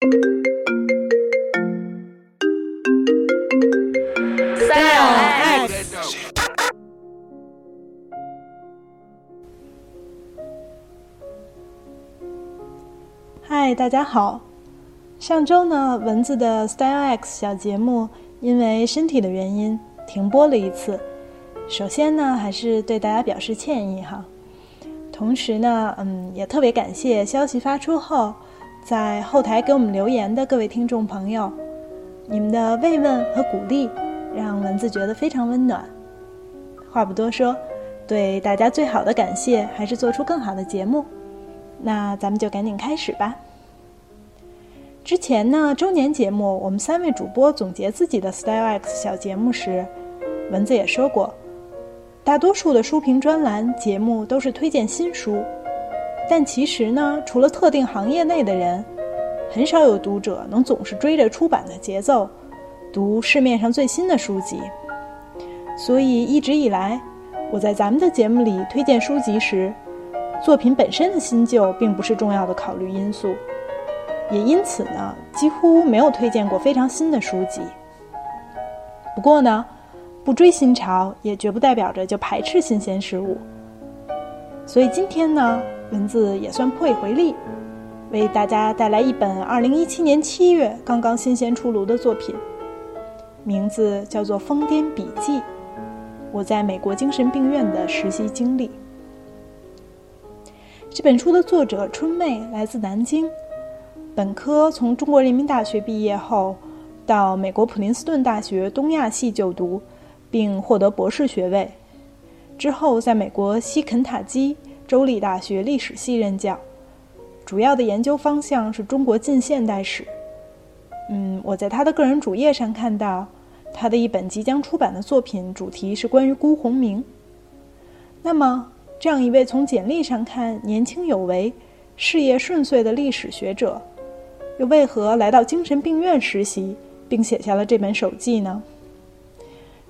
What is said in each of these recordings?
Style X。嗨，大家好。上周呢，蚊子的 Style X 小节目因为身体的原因停播了一次。首先呢，还是对大家表示歉意哈。同时呢，嗯，也特别感谢消息发出后在后台给我们留言的各位听众朋友，你们的慰问和鼓励让蚊子觉得非常温暖。话不多说，对大家最好的感谢还是做出更好的节目。那咱们就赶紧开始吧。之前呢，周年节目我们三位主播总结自己的 Style X 小节目时，蚊子也说过，大多数的书评专栏节目都是推荐新书，但其实呢，除了特定行业内的人，很少有读者能总是追着出版的节奏读市面上最新的书籍。所以一直以来，我在咱们的节目里推荐书籍时，作品本身的新旧并不是重要的考虑因素。也因此呢，几乎没有推荐过非常新的书籍。不过呢，不追新潮也绝不代表着就排斥新鲜事物。所以今天呢，文字也算破一回例，为大家带来一本2017年7月刚刚新鲜出炉的作品，名字叫做《疯癫笔记》，我在美国精神病院的实习经历。这本书的作者春妹来自南京。本科从中国人民大学毕业后，到美国普林斯顿大学东亚系就读，并获得博士学位。之后在美国西肯塔基州立大学历史系任教，主要的研究方向是中国近现代史。嗯，我在他的个人主页上看到，他的一本即将出版的作品主题是关于辜鸿铭。那么，这样一位从简历上看年轻有为、事业顺遂的历史学者。又为何来到精神病院实习，并写下了这本手记呢？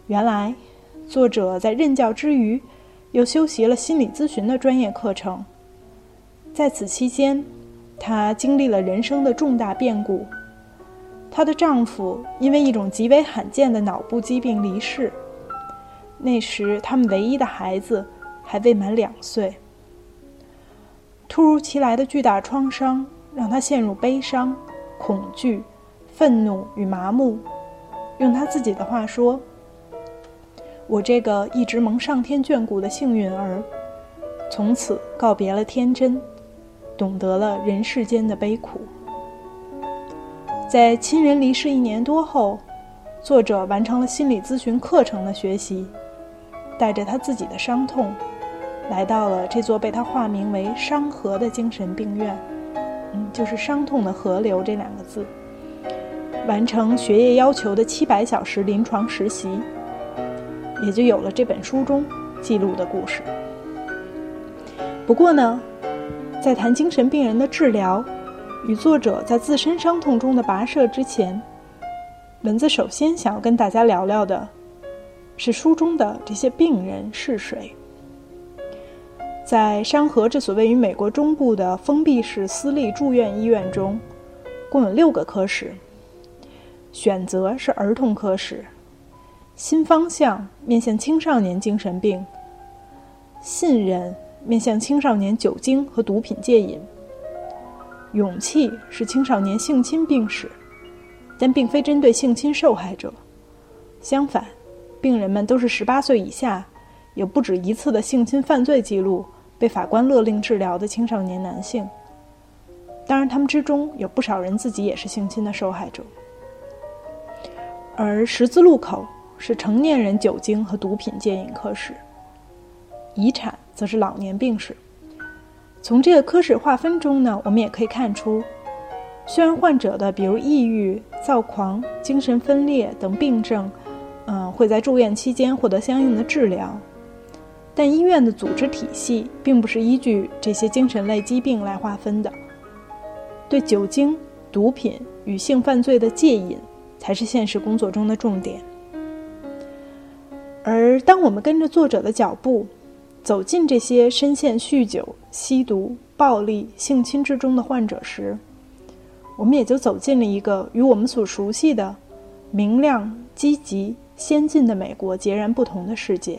原来，作者在任教之余，又修习了心理咨询的专业课程。在此期间，她经历了人生的重大变故。她的丈夫因为一种极为罕见的脑部疾病离世。那时，他们唯一的孩子还未满两岁。突如其来的巨大创伤。让她陷入悲伤、恐惧、愤怒与麻木。用她自己的话说：“我这个一直蒙上天眷顾的幸运儿，从此告别了天真，懂得了人世间的悲苦。”在亲人离世一年多后，作者完成了心理咨询课程的学习，带着他自己的伤痛，来到了这座被他化名为“商河”的精神病院。嗯，就是伤痛的河流这两个字。完成学业要求的七百小时临床实习，也就有了这本书中记录的故事。不过呢，在谈精神病人的治疗与作者在自身伤痛中的跋涉之前，蚊子首先想要跟大家聊聊的，是书中的这些病人是谁。在山河这所位于美国中部的封闭式私立住院医院中，共有六个科室。选择是儿童科室，新方向面向青少年精神病，信任面向青少年酒精和毒品戒瘾，勇气是青少年性侵病史，但并非针对性侵受害者。相反，病人们都是十八岁以下，有不止一次的性侵犯罪记录。被法官勒令治疗的青少年男性，当然，他们之中有不少人自己也是性侵的受害者。而十字路口是成年人酒精和毒品戒瘾科室，遗产则是老年病史。从这个科室划分中呢，我们也可以看出，虽然患者的比如抑郁、躁狂、精神分裂等病症，嗯，会在住院期间获得相应的治疗。但医院的组织体系并不是依据这些精神类疾病来划分的，对酒精、毒品与性犯罪的戒瘾才是现实工作中的重点。而当我们跟着作者的脚步，走进这些深陷酗酒、吸毒、暴力、性侵之中的患者时，我们也就走进了一个与我们所熟悉的明亮、积极、先进的美国截然不同的世界。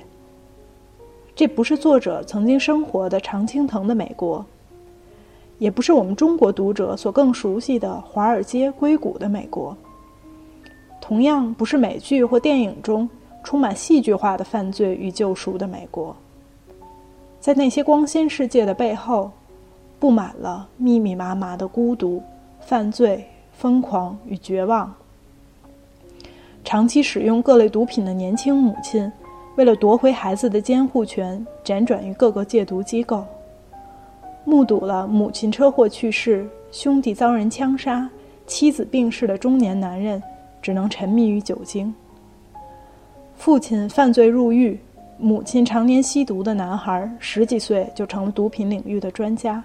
这不是作者曾经生活的常青藤的美国，也不是我们中国读者所更熟悉的华尔街、硅谷的美国。同样不是美剧或电影中充满戏剧化的犯罪与救赎的美国。在那些光鲜世界的背后，布满了密密麻麻的孤独、犯罪、疯狂与绝望。长期使用各类毒品的年轻母亲，为了夺回孩子的监护权，辗转于各个戒毒机构。目睹了母亲车祸去世、兄弟遭人枪杀、妻子病逝的中年男人。只能沉迷于酒精。父亲犯罪入狱，母亲常年吸毒的男孩，十几岁就成了毒品领域的专家。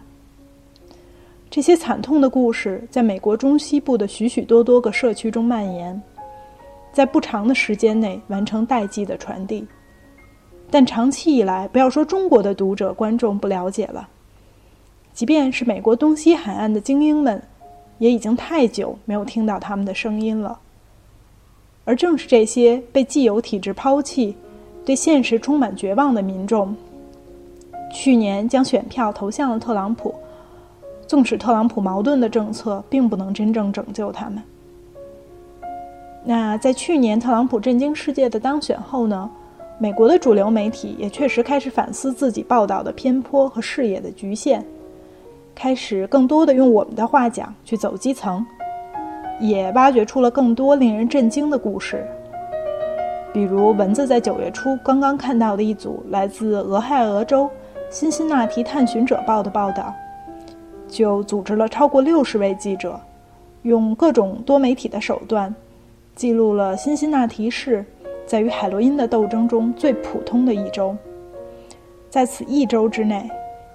这些惨痛的故事在美国中西部的许许多多个社区中蔓延，在不长的时间内完成代际的传递。但长期以来，不要说中国的读者观众不了解了，即便是美国东西海岸的精英们，也已经太久没有听到他们的声音了。而正是这些被既有体制抛弃、对现实充满绝望的民众，去年将选票投向了特朗普。纵使特朗普矛盾的政策并不能真正拯救他们。那在去年特朗普震惊世界的当选后呢？美国的主流媒体也确实开始反思自己报道的偏颇和视野的局限，开始更多的用我们的话讲去走基层。也挖掘出了更多令人震惊的故事，比如蚊子在九月初刚刚看到的一组来自俄亥俄州辛辛那提探寻者报的报道，就组织了超过六十位记者，用各种多媒体的手段，记录了辛辛那提市在与海洛因的斗争中最普通的一周。在此一周之内，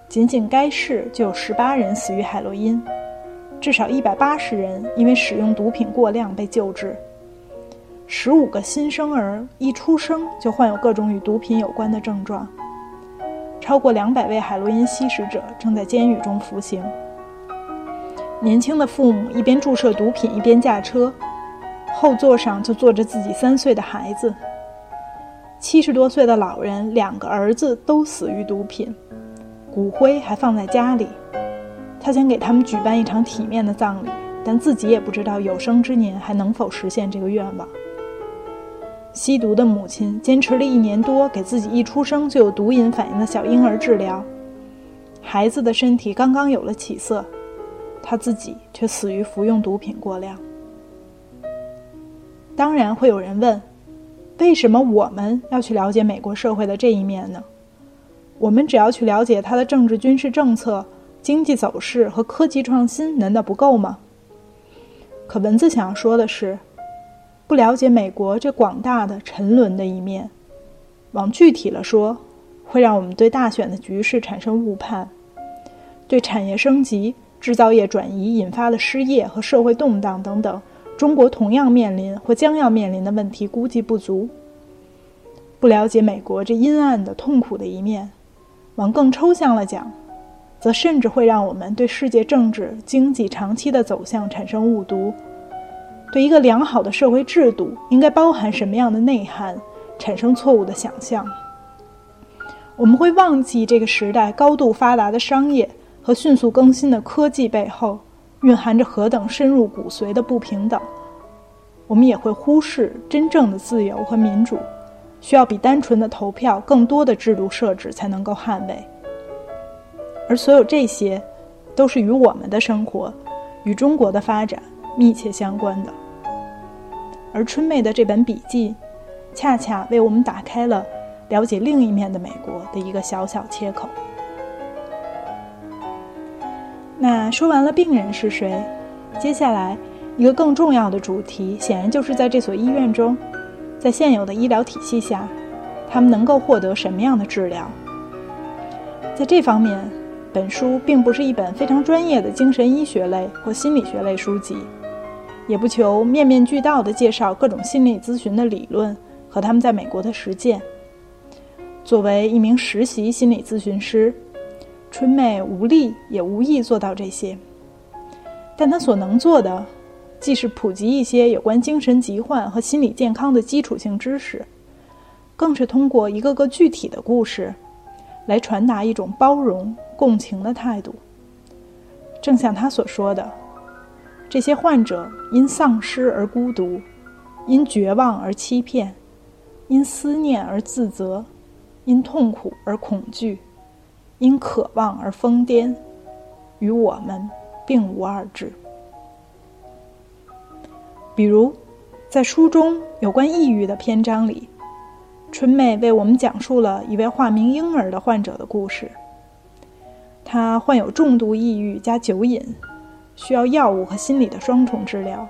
仅仅该市就有十八人死于海洛因。至少一百八十人因为使用毒品过量被救治。十五个新生儿一出生就患有各种与毒品有关的症状。超过两百位海洛因吸食者正在监狱中服刑。年轻的父母一边注射毒品一边驾车，后座上就坐着自己三岁的孩子。七十多岁的老人两个儿子都死于毒品，骨灰还放在家里。他想给他们举办一场体面的葬礼，但自己也不知道有生之年还能否实现这个愿望。吸毒的母亲坚持了一年多，给自己一出生就有毒瘾反应的小婴儿治疗，孩子的身体刚刚有了起色，他自己却死于服用毒品过量。当然会有人问，为什么我们要去了解美国社会的这一面呢？我们只要去了解他的政治军事政策。经济走势和科技创新难道不够吗？可文字想要说的是，不了解美国这广大的沉沦的一面，往具体了说，会让我们对大选的局势产生误判，对产业升级、制造业转移引发的失业和社会动荡等等中国同样面临或将要面临的问题估计不足。不了解美国这阴暗的、痛苦的一面，往更抽象了讲。则甚至会让我们对世界政治、经济长期的走向产生误读，对一个良好的社会制度应该包含什么样的内涵产生错误的想象。我们会忘记这个时代高度发达的商业和迅速更新的科技背后蕴含着何等深入骨髓的不平等。我们也会忽视真正的自由和民主，需要比单纯的投票更多的制度设置才能够捍卫。而所有这些，都是与我们的生活、与中国的发展密切相关的。而春妹的这本笔记，恰恰为我们打开了了解另一面的美国的一个小小切口。那说完了病人是谁，接下来一个更重要的主题，显然就是在这所医院中，在现有的医疗体系下，他们能够获得什么样的治疗？在这方面。本书并不是一本非常专业的精神医学类或心理学类书籍，也不求面面俱到地介绍各种心理咨询的理论和他们在美国的实践。作为一名实习心理咨询师，春妹无力也无意做到这些。但她所能做的，既是普及一些有关精神疾患和心理健康的基础性知识，更是通过一个个具体的故事，来传达一种包容、共情的态度。正像他所说的，这些患者因丧失而孤独，因绝望而欺骗，因思念而自责，因痛苦而恐惧，因渴望而疯癫，与我们并无二致。比如，在书中有关抑郁的篇章里，春妹为我们讲述了一位化名婴儿的患者的故事。他患有重度抑郁加酒瘾，需要药物和心理的双重治疗。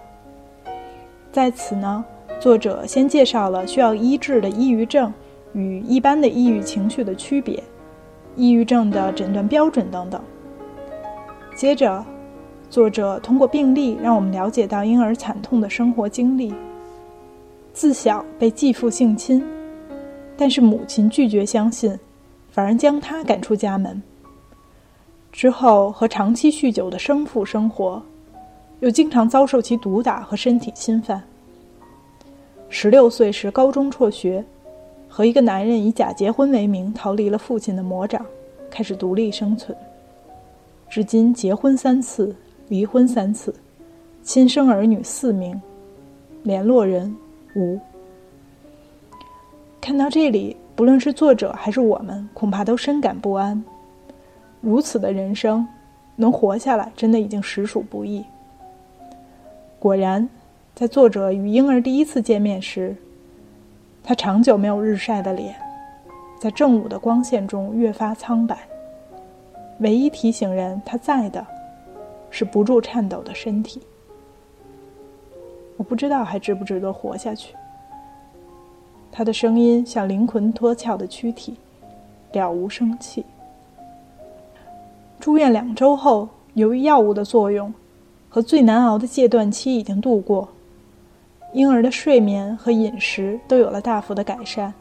在此呢，作者先介绍了需要医治的抑郁症与一般的抑郁情绪的区别、抑郁症的诊断标准等等。接着，作者通过病例让我们了解到婴儿惨痛的生活经历：自小被继父性侵，但是母亲拒绝相信，反而将他赶出家门。之后和长期酗酒的生父生活，又经常遭受其毒打和身体侵犯。十六岁时高中辍学，和一个男人以假结婚为名逃离了父亲的魔掌，开始独立生存。至今结婚三次，离婚三次，亲生儿女四名，联络人无。看到这里，不论是作者还是我们，恐怕都深感不安。如此的人生，能活下来真的已经实属不易。果然，在作者与婴儿第一次见面时，他长久没有日晒的脸，在正午的光线中越发苍白。唯一提醒人他在的，是不住颤抖的身体。我不知道还值不值得活下去。他的声音像灵魂脱壳的躯体，了无生气。住院两周后，由于药物的作用和最难熬的戒断期已经度过，婴儿的睡眠和饮食都有了大幅的改善。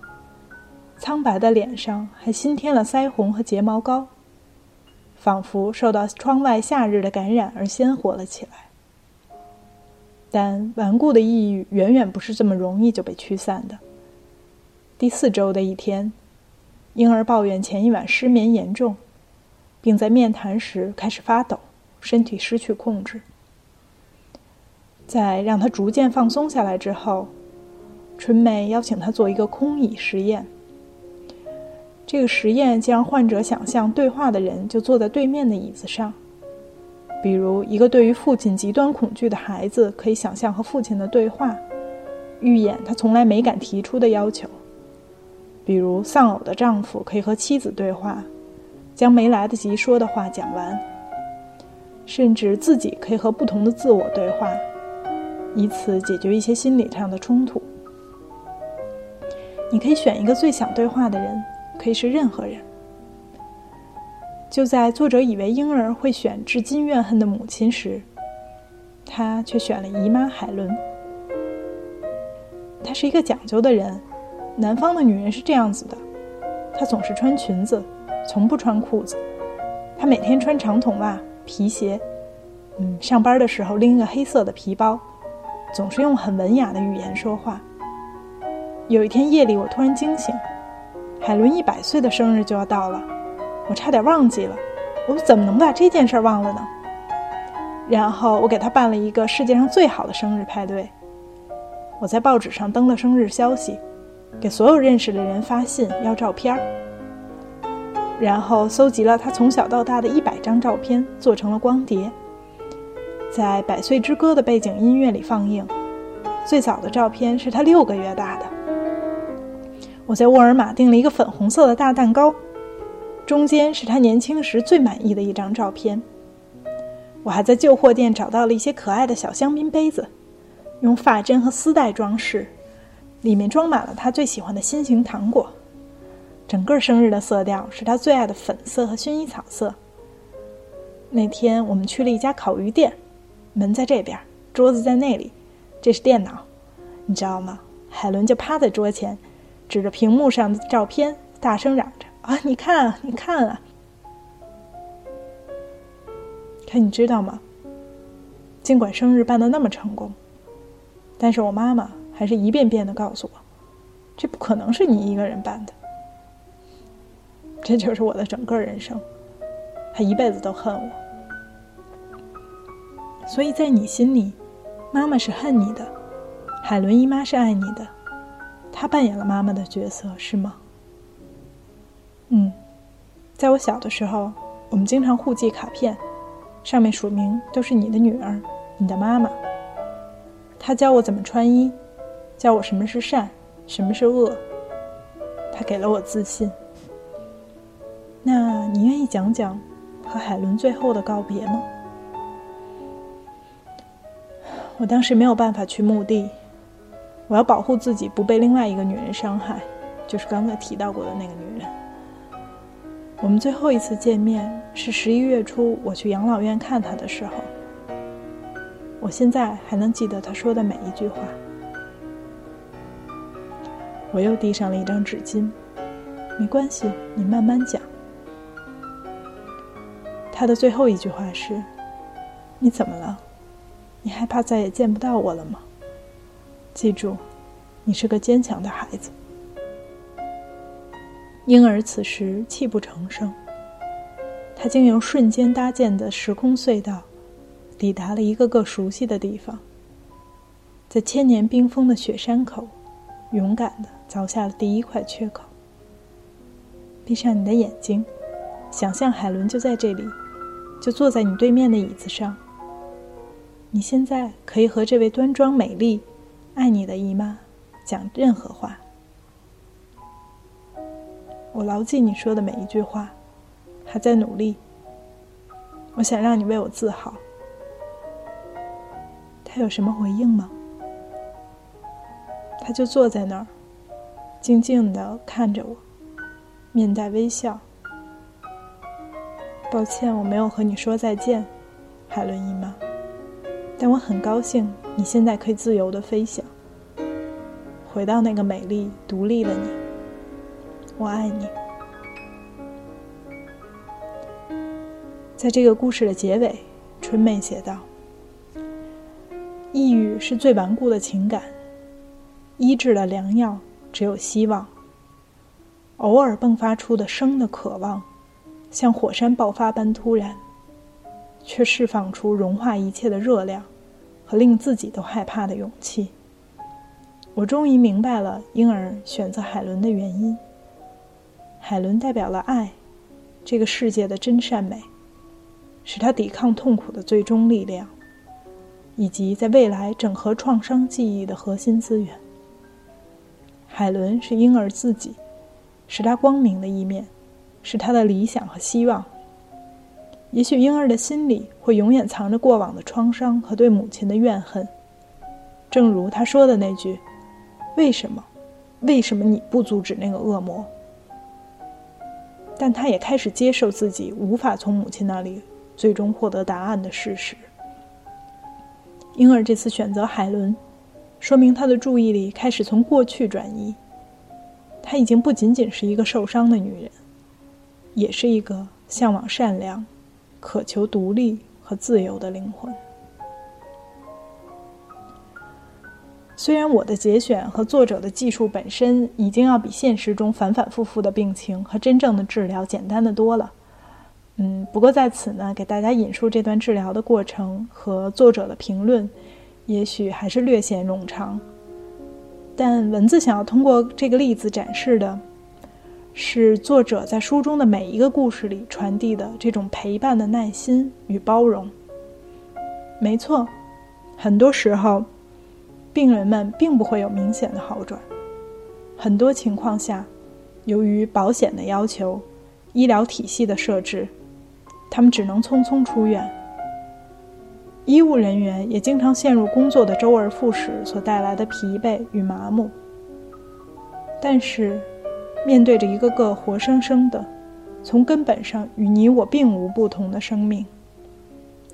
苍白的脸上还新添了腮红和睫毛膏，仿佛受到窗外夏日的感染而鲜活了起来。但顽固的抑郁远远不是这么容易就被驱散的。第四周的一天，婴儿抱怨前一晚失眠严重。并在面谈时开始发抖，身体失去控制。在让他逐渐放松下来之后，春妹邀请他做一个空椅实验。这个实验将让患者想象对话的人就坐在对面的椅子上，比如一个对于父亲极端恐惧的孩子可以想象和父亲的对话，预演他从来没敢提出的要求；比如丧偶的丈夫可以和妻子对话。将没来得及说的话讲完，甚至自己可以和不同的自我对话，以此解决一些心理上的冲突。你可以选一个最想对话的人，可以是任何人。就在作者以为婴儿会选至今怨恨的母亲时，他却选了姨妈海伦。他是一个讲究的人，南方的女人是这样子的，她总是穿裙子。从不穿裤子，她每天穿长筒袜、皮鞋，嗯，上班的时候拎一个黑色的皮包，总是用很文雅的语言说话。有一天夜里，我突然惊醒，海伦一百岁的生日就要到了，我差点忘记了，我怎么能把这件事忘了呢？然后我给她办了一个世界上最好的生日派对，我在报纸上登了生日消息，给所有认识的人发信要照片儿。然后搜集了他从小到大的一百张照片，做成了光碟，在《百岁之歌》的背景音乐里放映。最早的照片是他六个月大的。我在沃尔玛订了一个粉红色的大蛋糕，中间是他年轻时最满意的一张照片。我还在旧货店找到了一些可爱的小香槟杯子，用发针和丝带装饰，里面装满了他最喜欢的心形糖果。整个生日的色调是他最爱的粉色和薰衣草色。那天我们去了一家烤鱼店，门在这边，桌子在那里，这是电脑，你知道吗？海伦就趴在桌前，指着屏幕上的照片，大声嚷着：“啊，你看啊，你看啊！”可你知道吗？尽管生日办得那么成功，但是我妈妈还是一遍遍的告诉我，这不可能是你一个人办的。这就是我的整个人生，他一辈子都恨我。所以在你心里，妈妈是恨你的，海伦姨妈是爱你的，她扮演了妈妈的角色，是吗？嗯，在我小的时候，我们经常互寄卡片，上面署名都是你的女儿，你的妈妈。她教我怎么穿衣，教我什么是善，什么是恶。他给了我自信。那你愿意讲讲和海伦最后的告别吗？我当时没有办法去墓地，我要保护自己不被另外一个女人伤害，就是刚才提到过的那个女人。我们最后一次见面是十一月初，我去养老院看她的时候。我现在还能记得他说的每一句话。我又递上了一张纸巾，没关系，你慢慢讲。他的最后一句话是：“你怎么了？你害怕再也见不到我了吗？记住，你是个坚强的孩子。”婴儿此时泣不成声。他经由瞬间搭建的时空隧道，抵达了一个个熟悉的地方。在千年冰封的雪山口，勇敢的凿下了第一块缺口。闭上你的眼睛，想象海伦就在这里，就坐在你对面的椅子上。你现在可以和这位端庄美丽、爱你的姨妈讲任何话。我牢记你说的每一句话，还在努力。我想让你为我自豪。他有什么回应吗？他就坐在那儿，静静的看着我，面带微笑。抱歉，我没有和你说再见，海伦姨妈。但我很高兴，你现在可以自由的飞翔，回到那个美丽、独立的你。我爱你。在这个故事的结尾，春妹写道：“抑郁是最顽固的情感，医治的良药只有希望。偶尔迸发出的生的渴望，像火山爆发般突然，却释放出融化一切的热量和令自己都害怕的勇气。我终于明白了婴儿选择海伦的原因。”海伦代表了爱，这个世界的真善美，是他抵抗痛苦的最终力量，以及在未来整合创伤记忆的核心资源。海伦是婴儿自己，是他光明的一面，是他的理想和希望。也许婴儿的心里会永远藏着过往的创伤和对母亲的怨恨，正如他说的那句：“为什么？为什么你不阻止那个恶魔？”但他也开始接受自己无法从母亲那里最终获得答案的事实。婴儿这次选择海伦，说明他的注意力开始从过去转移。她已经不仅仅是一个受伤的女人，也是一个向往善良、渴求独立和自由的灵魂。虽然我的节选和作者的技术本身已经要比现实中反反复复的病情和真正的治疗简单的多了，嗯，不过在此呢，给大家引述这段治疗的过程和作者的评论，也许还是略显冗长。但文字想要通过这个例子展示的，是作者在书中的每一个故事里传递的这种陪伴的耐心与包容。没错，很多时候。病人们并不会有明显的好转，很多情况下，由于保险的要求、医疗体系的设置，他们只能匆匆出院。医务人员也经常陷入工作的周而复始所带来的疲惫与麻木。但是，面对着一个个活生生的、从根本上与你我并无不同的生命，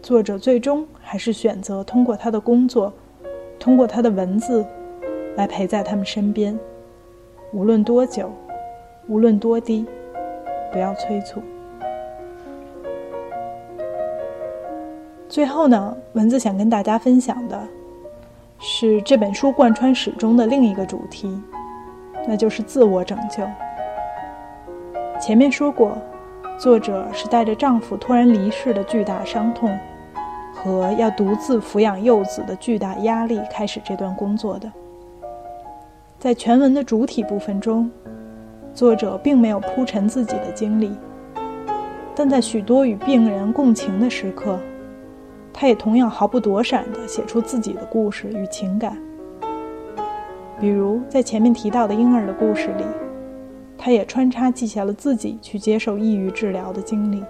作者最终还是选择通过他的工作。通过他的文字，来陪在他们身边，无论多久，无论多低，不要催促。最后呢，蚊子想跟大家分享的是这本书贯穿始终的另一个主题，那就是自我拯救。前面说过，作者是带着丈夫突然离世的巨大伤痛和要独自抚养幼子的巨大压力开始这段工作的。在全文的主体部分中，作者并没有铺陈自己的经历，但在许多与病人共情的时刻。他也同样毫不躲闪地写出自己的故事与情感，比如在前面提到的婴儿的故事里，他也穿插记下了自己去接受抑郁治疗的经历；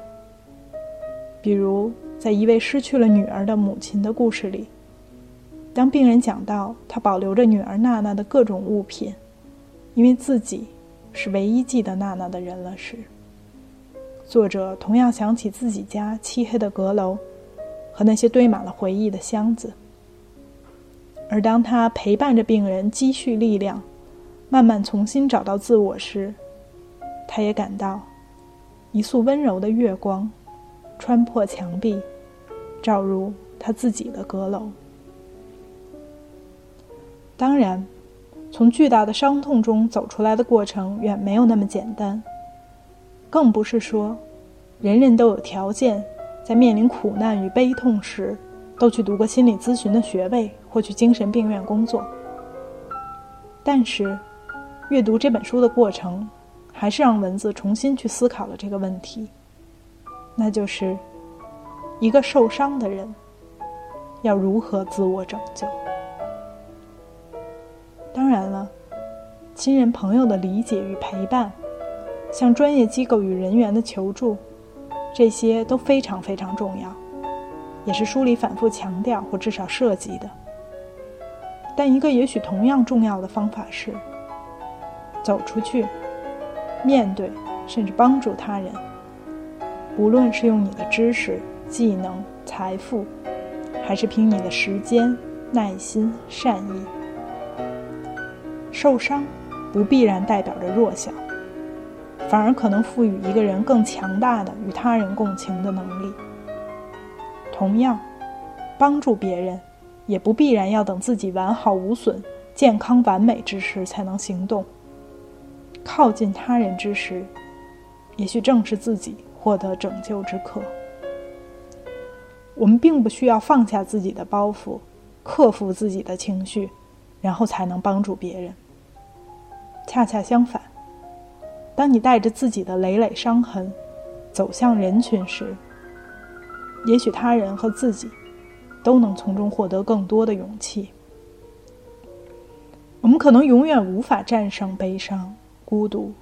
比如在一位失去了女儿的母亲的故事里，当病人讲到他保留着女儿娜娜的各种物品，因为自己是唯一记得娜娜的人了时，作者同样想起自己家漆黑的阁楼。和那些堆满了回忆的箱子。而当他陪伴着病人积蓄力量，慢慢重新找到自我时，他也感到一束温柔的月光穿破墙壁，照入他自己的阁楼。当然，从巨大的伤痛中走出来的过程远没有那么简单，更不是说人人都有条件。在面临苦难与悲痛时，都去读个心理咨询的学位或去精神病院工作。但是，阅读这本书的过程，还是让文字重新去思考了这个问题，那就是一个受伤的人要如何自我拯救。当然了，亲人朋友的理解与陪伴，向专业机构与人员的求助。这些都非常非常重要，也是书里反复强调或至少涉及的。但一个也许同样重要的方法是，走出去，面对甚至帮助他人。无论是用你的知识、技能、财富，还是凭你的时间、耐心、善意，受伤不必然代表着弱小。反而可能赋予一个人更强大的与他人共情的能力。同样，帮助别人，也不必然要等自己完好无损、健康完美之时才能行动。靠近他人之时，也许正是自己获得拯救之刻。我们并不需要放下自己的包袱，克服自己的情绪，然后才能帮助别人。恰恰相反。当你带着自己的累累伤痕走向人群时，也许他人和自己都能从中获得更多的勇气。我们可能永远无法战胜悲伤、孤独，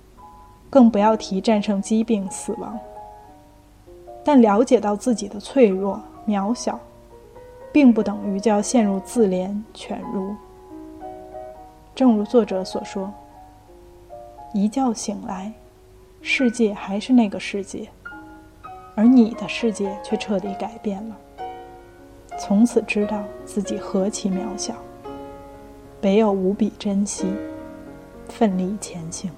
更不要提战胜疾病、死亡。但了解到自己的脆弱、渺小，并不等于就要陷入自怜、犬儒。正如作者所说。一觉醒来，世界还是那个世界，而你的世界却彻底改变了。从此知道自己何其渺小，唯有无比珍惜，奋力前行。